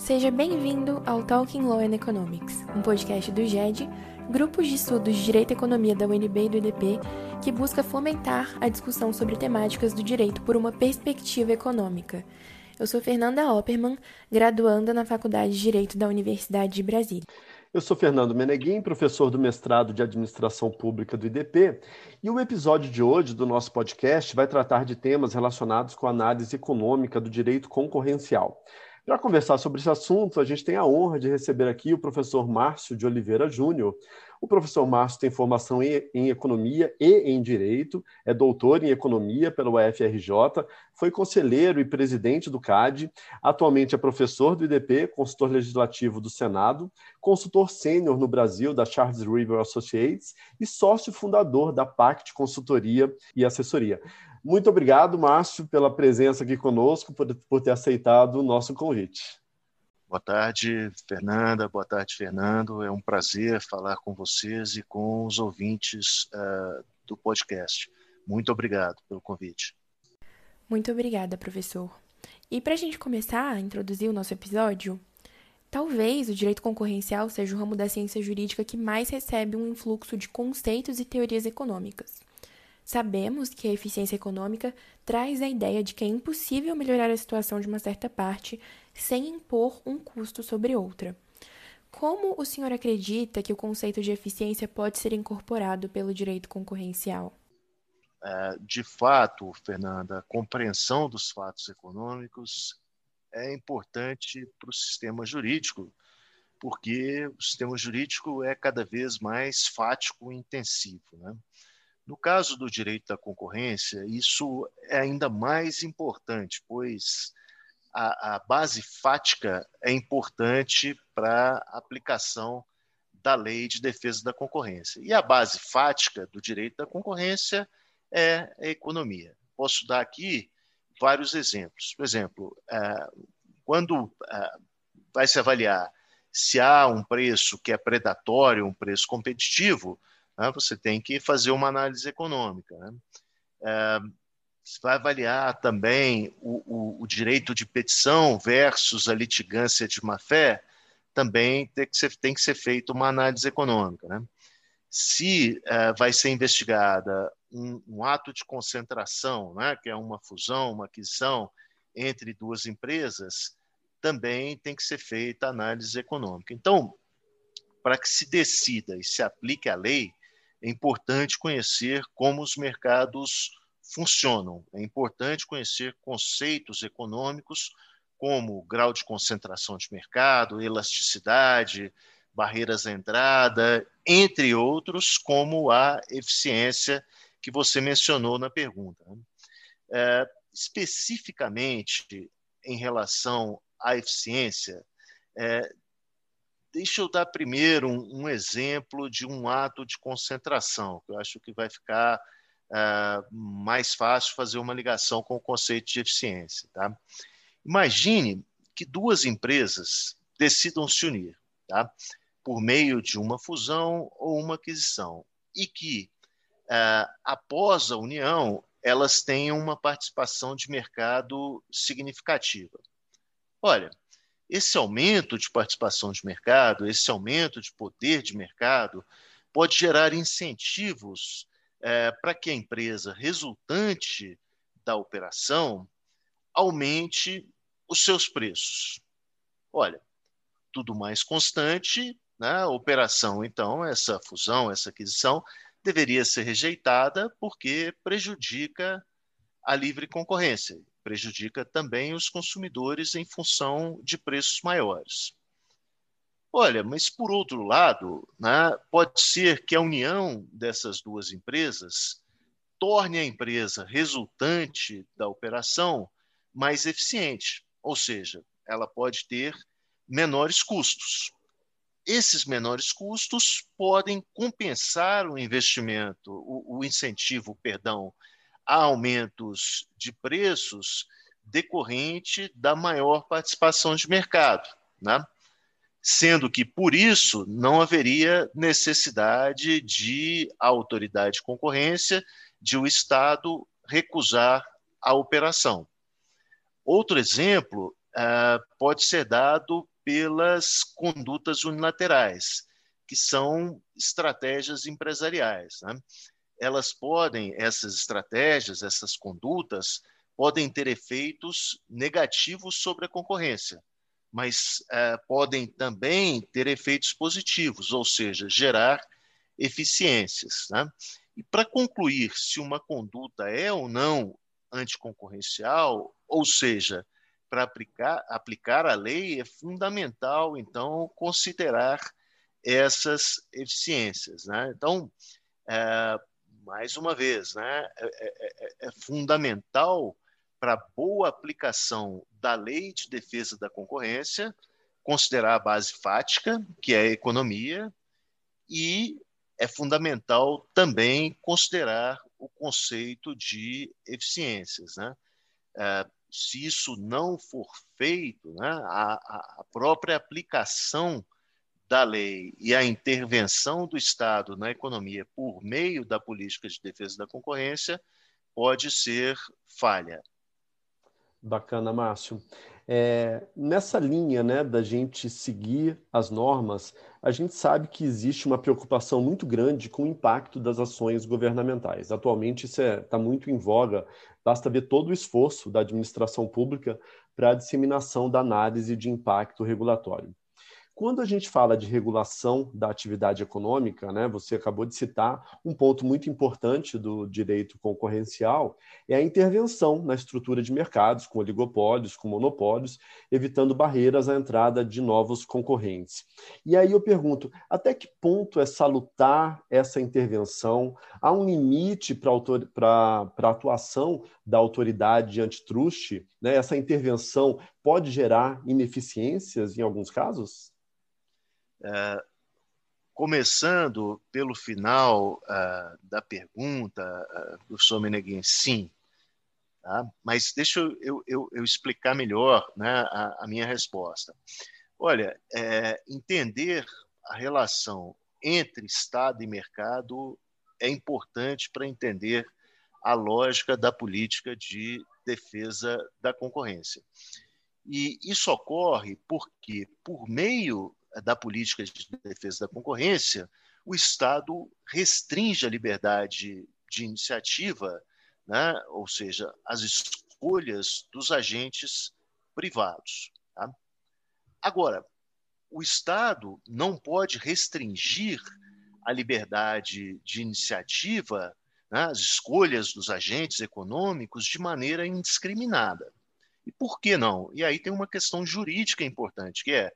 Seja bem-vindo ao Talking Law and Economics, um podcast do GED, grupos de estudos de Direito e Economia da UNB e do IDP, que busca fomentar a discussão sobre temáticas do direito por uma perspectiva econômica. Eu sou Fernanda Opperman, graduanda na Faculdade de Direito da Universidade de Brasília. Eu sou Fernando Meneguim, professor do mestrado de Administração Pública do IDP, e o episódio de hoje do nosso podcast vai tratar de temas relacionados com a análise econômica do direito concorrencial. Para conversar sobre esse assunto, a gente tem a honra de receber aqui o professor Márcio de Oliveira Júnior. O professor Márcio tem formação em, em, Economia e em Direito, é doutor em Economia pela UFRJ, foi conselheiro e presidente do CAD, atualmente é professor do IDP, consultor legislativo do Senado, consultor sênior no Brasil da Charles River Associates e sócio fundador da Pact Consultoria e Assessoria. Muito obrigado, Márcio, pela presença aqui conosco, por, por ter aceitado o nosso convite. Boa tarde, Fernanda. Boa tarde, Fernando. É um prazer falar com vocês e com os ouvintes uh, do podcast. Muito obrigado pelo convite. Muito obrigada, professor. E para a gente começar a introduzir o nosso episódio, talvez o direito concorrencial seja o ramo da ciência jurídica que mais recebe um influxo de conceitos e teorias econômicas. Sabemos que a eficiência econômica traz a ideia de que é impossível melhorar a situação de uma certa parte sem impor um custo sobre outra. Como o senhor acredita que o conceito de eficiência pode ser incorporado pelo direito concorrencial? É, de fato, Fernanda, a compreensão dos fatos econômicos é importante para o sistema jurídico, porque o sistema jurídico é cada vez mais fático e intensivo. Né? No caso do direito da concorrência, isso é ainda mais importante, pois a, a base fática é importante para a aplicação da lei de defesa da concorrência. E a base fática do direito da concorrência é a economia. Posso dar aqui vários exemplos. Por exemplo, é, quando é, vai se avaliar se há um preço que é predatório, um preço competitivo, né? você tem que fazer uma análise econômica. Vai avaliar também o, o, o, direito de petição versus a litigância de má-fé, também tem que, ser, tem que ser feita uma análise econômica. Né? Se é, vai ser investigada um, um, ato de concentração, né, que é uma fusão, uma aquisição entre duas empresas, também tem que ser feita análise econômica. Então, para que se decida e se aplique a lei, é importante conhecer como os mercados funcionam. É importante conhecer conceitos econômicos como grau de concentração de mercado, elasticidade, barreiras à entrada, entre outros, como a eficiência que você mencionou na pergunta. É, especificamente em relação à eficiência, é, Deixa eu dar primeiro um, um, exemplo de um ato de concentração, que eu acho que vai ficar mais fácil fazer uma ligação com o conceito de eficiência. Tá? Imagine que duas empresas decidam se unir tá? por meio de uma fusão ou uma aquisição, e que, uh, após a união, elas tenham uma participação de mercado significativa. Olha, esse aumento de participação de mercado, esse aumento de poder de mercado, pode gerar incentivos é, para que a empresa resultante da operação aumente os seus preços. Olha, tudo mais constante, né? a operação, então, essa fusão, essa aquisição, deveria ser rejeitada porque prejudica a livre concorrência prejudica também os consumidores em função de preços maiores. Olha, mas por outro lado, né, pode ser que a união dessas duas empresas torne a empresa resultante da operação mais eficiente, ou seja, ela pode ter menores custos. Esses menores custos podem compensar o investimento, o, o incentivo, perdão, a aumentos de preços decorrente da maior participação de mercado, né? Sendo que, por isso, não haveria necessidade de a autoridade de concorrência, de o Estado recusar a operação. Outro exemplo uh, pode ser dado pelas condutas unilaterais, que são estratégias empresariais. Né? Elas podem, essas estratégias, essas condutas, podem ter efeitos negativos sobre a concorrência, mas eh, podem também ter efeitos positivos, ou seja, gerar eficiências. Né? E para concluir se uma conduta é ou não anticoncorrencial, ou seja, para aplicar, aplicar a lei, é fundamental, então, considerar essas eficiências. Né? Então, é, mais uma vez, né, é, é, é, é fundamental para boa aplicação da lei de defesa da concorrência considerar a base fática, que é a economia, e é fundamental também considerar o conceito de eficiências. Né? É, se isso não for feito, né, a, a própria aplicação da lei e a intervenção do Estado na economia por meio da política de defesa da concorrência pode ser falha. Bacana, Márcio. É, nessa linha né, da gente seguir as normas, a gente sabe que existe uma preocupação muito grande com o impacto das ações governamentais. Atualmente, isso está é, tá muito em voga, basta ver todo o esforço da administração pública para a disseminação da análise de impacto regulatório. Quando a gente fala de regulação da atividade econômica, né, você acabou de citar um ponto muito importante do direito concorrencial, é a intervenção na estrutura de mercados, com oligopólios, com monopólios, evitando barreiras à entrada de novos concorrentes. E aí eu pergunto, até que ponto é salutar essa intervenção? Há um limite para a atuação da autoridade antitruste? Né? Essa intervenção pode gerar ineficiências em alguns casos? É, começando pelo final uh, da pergunta, uh, professor Meneguin, sim. Tá? Mas deixa eu, eu, eu, explicar melhor né, a, a minha resposta. Olha, é, entender a relação entre Estado e mercado é importante para entender a lógica da política de defesa da concorrência. E isso ocorre porque, por meio da política de defesa da concorrência, o Estado restringe a liberdade de iniciativa, né? ou seja, as escolhas dos agentes privados. Tá? Agora, o Estado não pode restringir a liberdade de iniciativa, né? as escolhas dos agentes econômicos, de maneira indiscriminada. E por que não? E aí tem uma questão jurídica importante, que é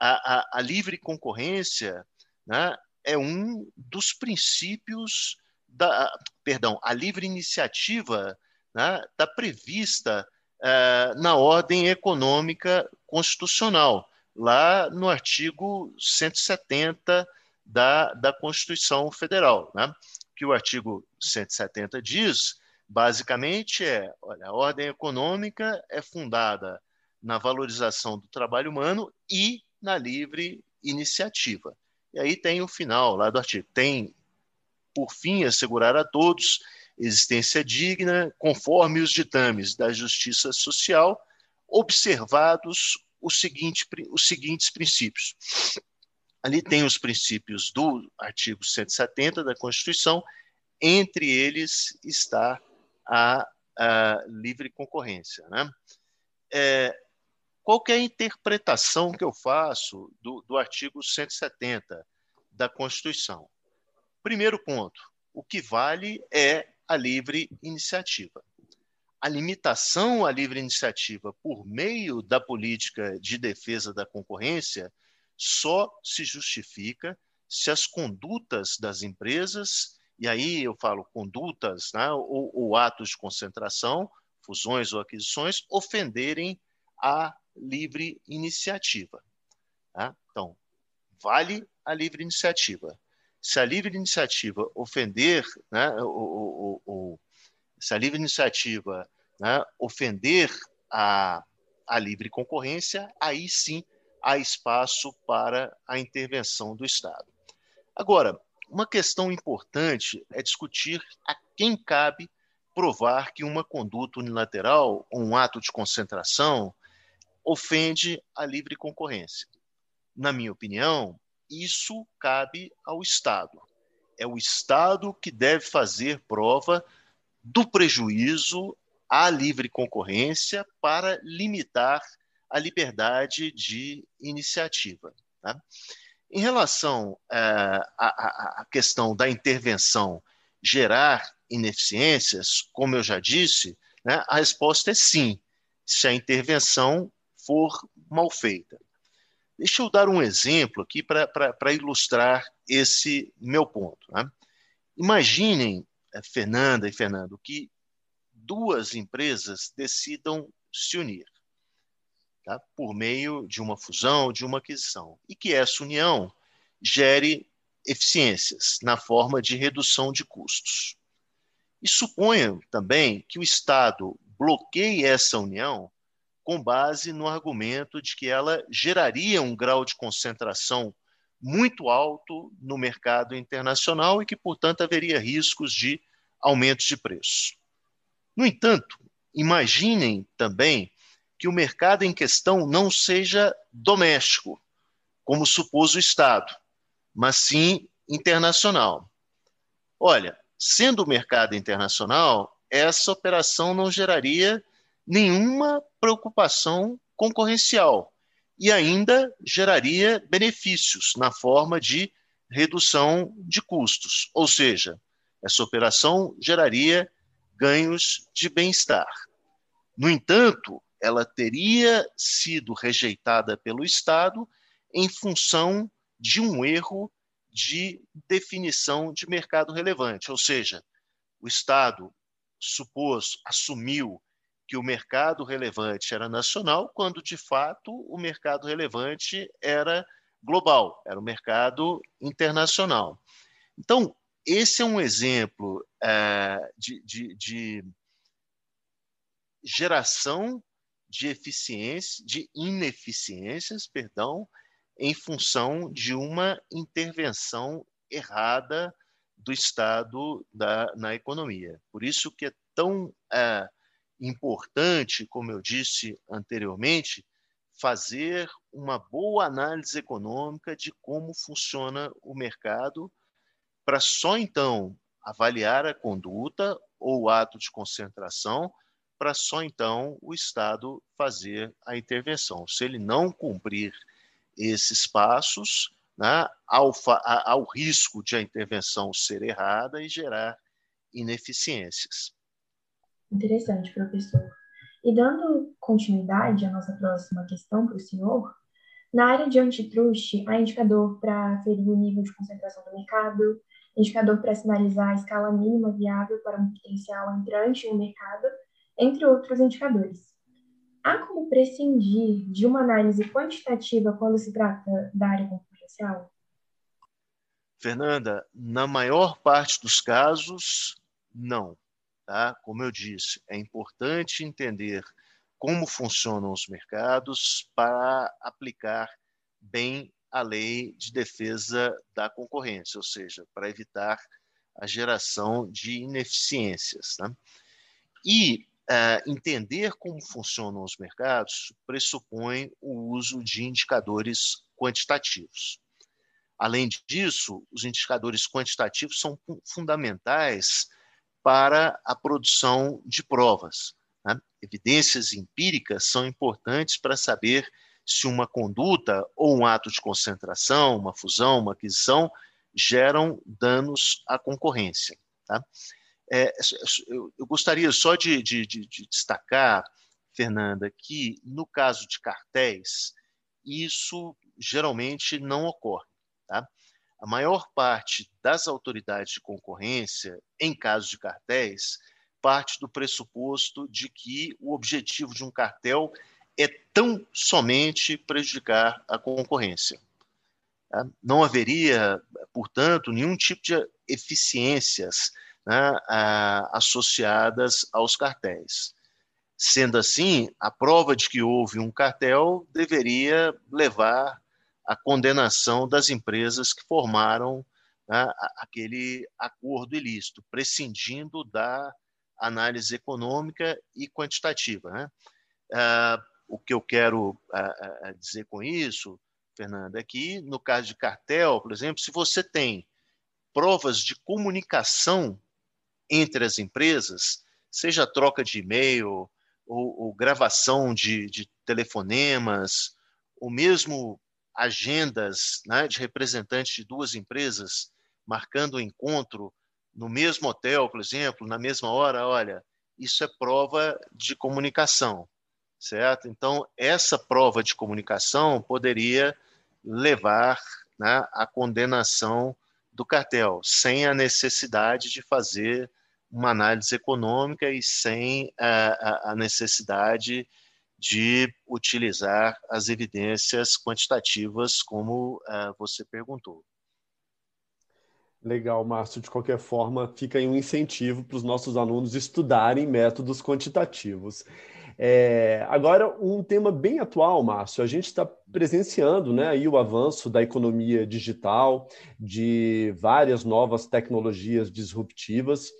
a, a, a livre concorrência né, é um dos princípios da, perdão, a livre iniciativa está né, tá prevista uh, na ordem econômica constitucional, lá no artigo 170 da, da Constituição Federal, né? que o artigo 170 diz, basicamente, é, olha, a ordem econômica é fundada na valorização do trabalho humano e na livre iniciativa. E aí tem o final lá do artigo. Tem, por fim, assegurar a todos existência digna, conforme os ditames da justiça social, observados os, seguinte, os seguintes princípios. Ali tem os princípios do artigo 170 da Constituição, entre eles está a, a livre concorrência. Né? É, qual é a interpretação que eu faço do, do artigo 170 da Constituição? Primeiro ponto, o que vale é a livre iniciativa. A limitação à livre iniciativa por meio da política de defesa da concorrência só se justifica se as condutas das empresas, e aí eu falo condutas né, ou, ou atos de concentração, fusões ou aquisições, ofenderem a livre iniciativa. Tá? Então, vale a livre iniciativa. Se a livre iniciativa ofender, né, o, o, o, se a livre iniciativa né, ofender a, a livre concorrência, aí sim há espaço para a intervenção do Estado. Agora, uma questão importante é discutir a quem cabe provar que uma conduta unilateral, um ato de concentração, ofende a livre concorrência. Na minha opinião, isso cabe ao Estado. É o Estado que deve fazer prova do prejuízo à livre concorrência para limitar a liberdade de iniciativa. Tá? Em relação à, à questão da intervenção gerar ineficiências, como eu já disse, né, a resposta é sim, se a intervenção for mal feita. Deixa eu dar um exemplo aqui para ilustrar esse meu ponto. Né? Imaginem, eh, Fernanda e Fernando, que duas empresas decidam se unir tá? por meio de uma fusão, de uma aquisição, e que essa união gere eficiências na forma de redução de custos. E suponham também que o Estado bloqueie essa união com base no argumento de que ela geraria um grau de concentração muito alto no mercado internacional e que, portanto, haveria riscos de aumentos de preço. No entanto, imaginem também que o mercado em questão não seja doméstico, como supôs o Estado, mas sim internacional. Olha, sendo o mercado internacional, essa operação não geraria nenhuma preocupação concorrencial e ainda geraria benefícios na forma de redução de custos, ou seja, essa operação geraria ganhos de bem-estar. No entanto, ela teria sido rejeitada pelo Estado em função de um erro de definição de mercado relevante, ou seja, o Estado supôs, assumiu que o mercado relevante era nacional, quando de fato o mercado relevante era global, era o mercado internacional. Então, esse é um exemplo é, de, de, de geração de eficiência, de ineficiências, perdão, em função de uma intervenção errada do Estado da, na economia. Por isso que é tão é, importante, como eu disse anteriormente, fazer uma boa análise econômica de como funciona o mercado, para só então avaliar a conduta ou o ato de concentração, para só então o Estado fazer a intervenção. Se ele não cumprir esses passos, né, ao, ao risco de a intervenção ser errada e gerar ineficiências. Interessante, professor. E dando continuidade à nossa próxima questão para o senhor, na área de antitruste, há indicador para ferir o nível de concentração do mercado, indicador para sinalizar a escala mínima viável para um potencial entrante no mercado, entre outros indicadores. Há como prescindir de uma análise quantitativa quando se trata da área concorrencial? Fernanda, na maior parte dos casos, não. Tá? Como eu disse, é importante entender como funcionam os mercados para aplicar bem a lei de defesa da concorrência, ou seja, para evitar a geração de ineficiências. Né? E Uh, entender como funcionam os mercados pressupõe o uso de indicadores quantitativos. Além disso, os indicadores quantitativos são fundamentais para a produção de provas. Né? Evidências empíricas são importantes para saber se uma conduta ou um ato de concentração, uma fusão, uma aquisição, geram danos à concorrência. Tá? É, eu, gostaria só de, de, de, de, destacar, Fernanda, que no caso de cartéis, isso geralmente não ocorre. Tá? A maior parte das autoridades de concorrência, em caso de cartéis, parte do pressuposto de que o objetivo de um cartel é tão somente prejudicar a concorrência. Tá? Não haveria, portanto, nenhum tipo de eficiências né, associadas aos cartéis. Sendo assim, a prova de que houve um cartel deveria levar à condenação das empresas que formaram né, aquele acordo ilícito, prescindindo da análise econômica e quantitativa. Né? Ah, o que eu quero a, a dizer com isso, Fernanda, é que no caso de cartel, por exemplo, se você tem provas de comunicação entre as empresas, seja troca de e-mail ou, ou gravação de, de, telefonemas, ou mesmo agendas né, de representantes de duas empresas marcando o um encontro no mesmo hotel, por exemplo, na mesma hora, olha, isso é prova de comunicação, certo? Então, essa prova de comunicação poderia levar né, à condenação do cartel, sem a necessidade de fazer uma análise econômica e sem a, a necessidade de utilizar as evidências quantitativas, como uh, você perguntou. Legal, Márcio. De qualquer forma, fica aí um incentivo para os nossos alunos estudarem métodos quantitativos. É, agora, um tema bem atual, Márcio, a gente está presenciando né, aí o avanço da economia digital, de várias novas tecnologias disruptivas,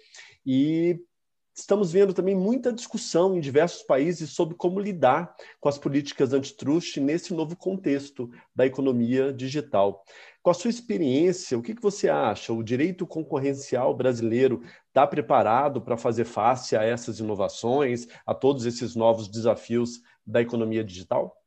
e estamos vendo também muita discussão em diversos países sobre como lidar com as políticas antitrust nesse novo contexto da economia digital. Com a sua experiência, o que, você acha? O direito concorrencial brasileiro está preparado para fazer face a essas inovações, a todos esses novos desafios da economia digital?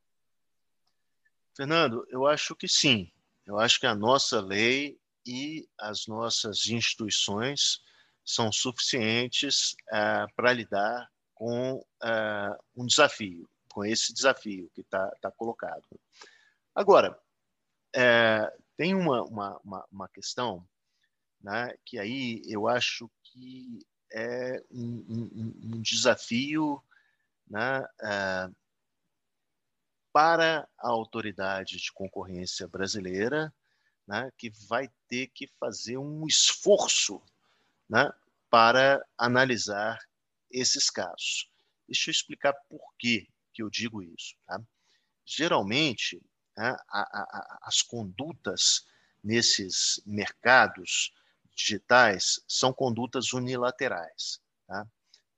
Fernando, eu acho que sim. Eu acho que a nossa lei e as nossas instituições são suficientes uh, para lidar com uh, um desafio, com esse desafio que está tá colocado. Agora, é, tem uma, uma, uma, uma, questão né, que aí eu acho que é um, um, um desafio né, é, para a autoridade de concorrência brasileira, né, que vai ter que fazer um esforço né, para analisar esses casos. Deixa eu explicar por que, eu digo isso. Tá? Geralmente, né, a, a, as condutas nesses mercados digitais são condutas unilaterais. Tá?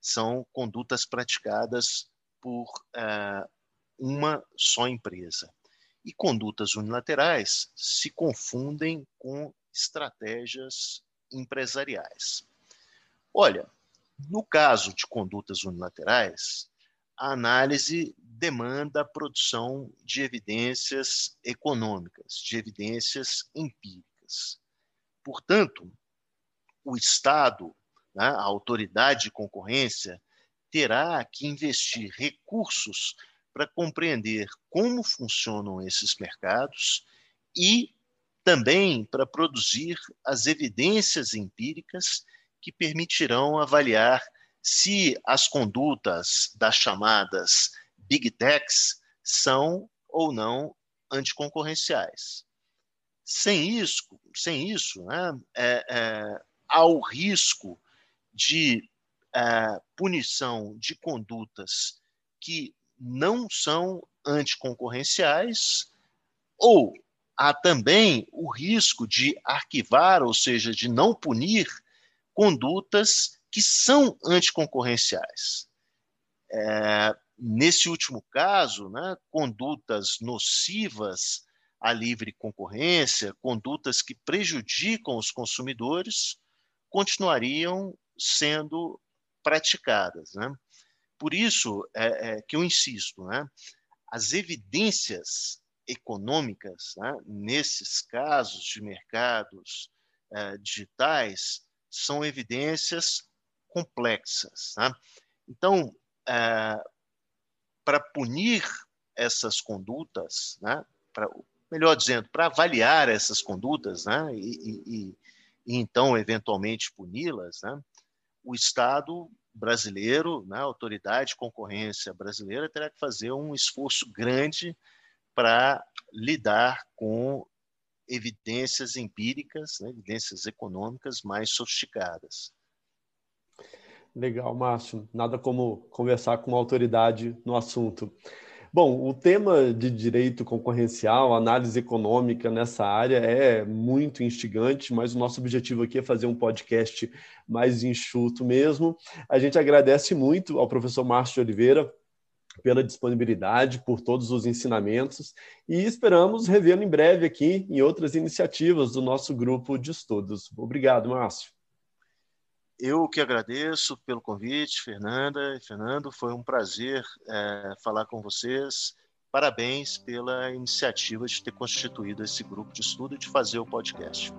São condutas praticadas por uh, uma só empresa. E condutas unilaterais se confundem com estratégias empresariais. Olha, no caso de condutas unilaterais, a análise demanda a produção de evidências econômicas, de evidências empíricas. Portanto, o Estado, né, a autoridade de concorrência, terá que investir recursos para compreender como funcionam esses mercados e também para produzir as evidências empíricas que permitirão avaliar se as condutas das chamadas big techs são ou não anticoncorrenciais. Sem isso, sem isso né, é, é, há o risco de é, punição de condutas que não são anticoncorrenciais, ou há também o risco de arquivar, ou seja, de não punir condutas que são anticoncorrenciais. É, nesse último caso, né, condutas nocivas à livre concorrência, condutas que prejudicam os consumidores, continuariam sendo praticadas. Né? Por isso é, é, que eu insisto, né? as evidências econômicas né, nesses casos de mercados é, digitais são evidências complexas. Né? Então, é, para punir essas condutas, né? pra, melhor dizendo, para avaliar essas condutas né? e, e, e então, eventualmente, puni-las, né? o Estado brasileiro, né? a autoridade de concorrência brasileira, terá que fazer um esforço grande para lidar com evidências empíricas, né, evidências econômicas mais sofisticadas. Legal, Márcio. Nada como conversar com uma autoridade no assunto. Bom, o tema de direito concorrencial, análise econômica nessa área é muito instigante, mas o nosso objetivo aqui é fazer um podcast mais enxuto mesmo. A gente agradece muito ao professor Márcio de Oliveira pela disponibilidade, por todos os ensinamentos e esperamos revê-lo em breve aqui em outras iniciativas do nosso grupo de estudos. Obrigado, Márcio. Eu que agradeço pelo convite, Fernanda e Fernando. Foi um prazer é, falar com vocês. Parabéns pela iniciativa de ter constituído esse grupo de estudo e de fazer o podcast.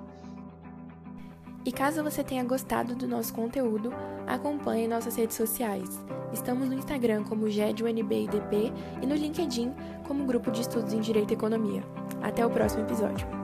E caso você tenha gostado do nosso conteúdo, acompanhe nossas redes sociais. Estamos no Instagram como GEDUNBIDP e no LinkedIn como Grupo de Estudos em Direito e Economia. Até o próximo episódio.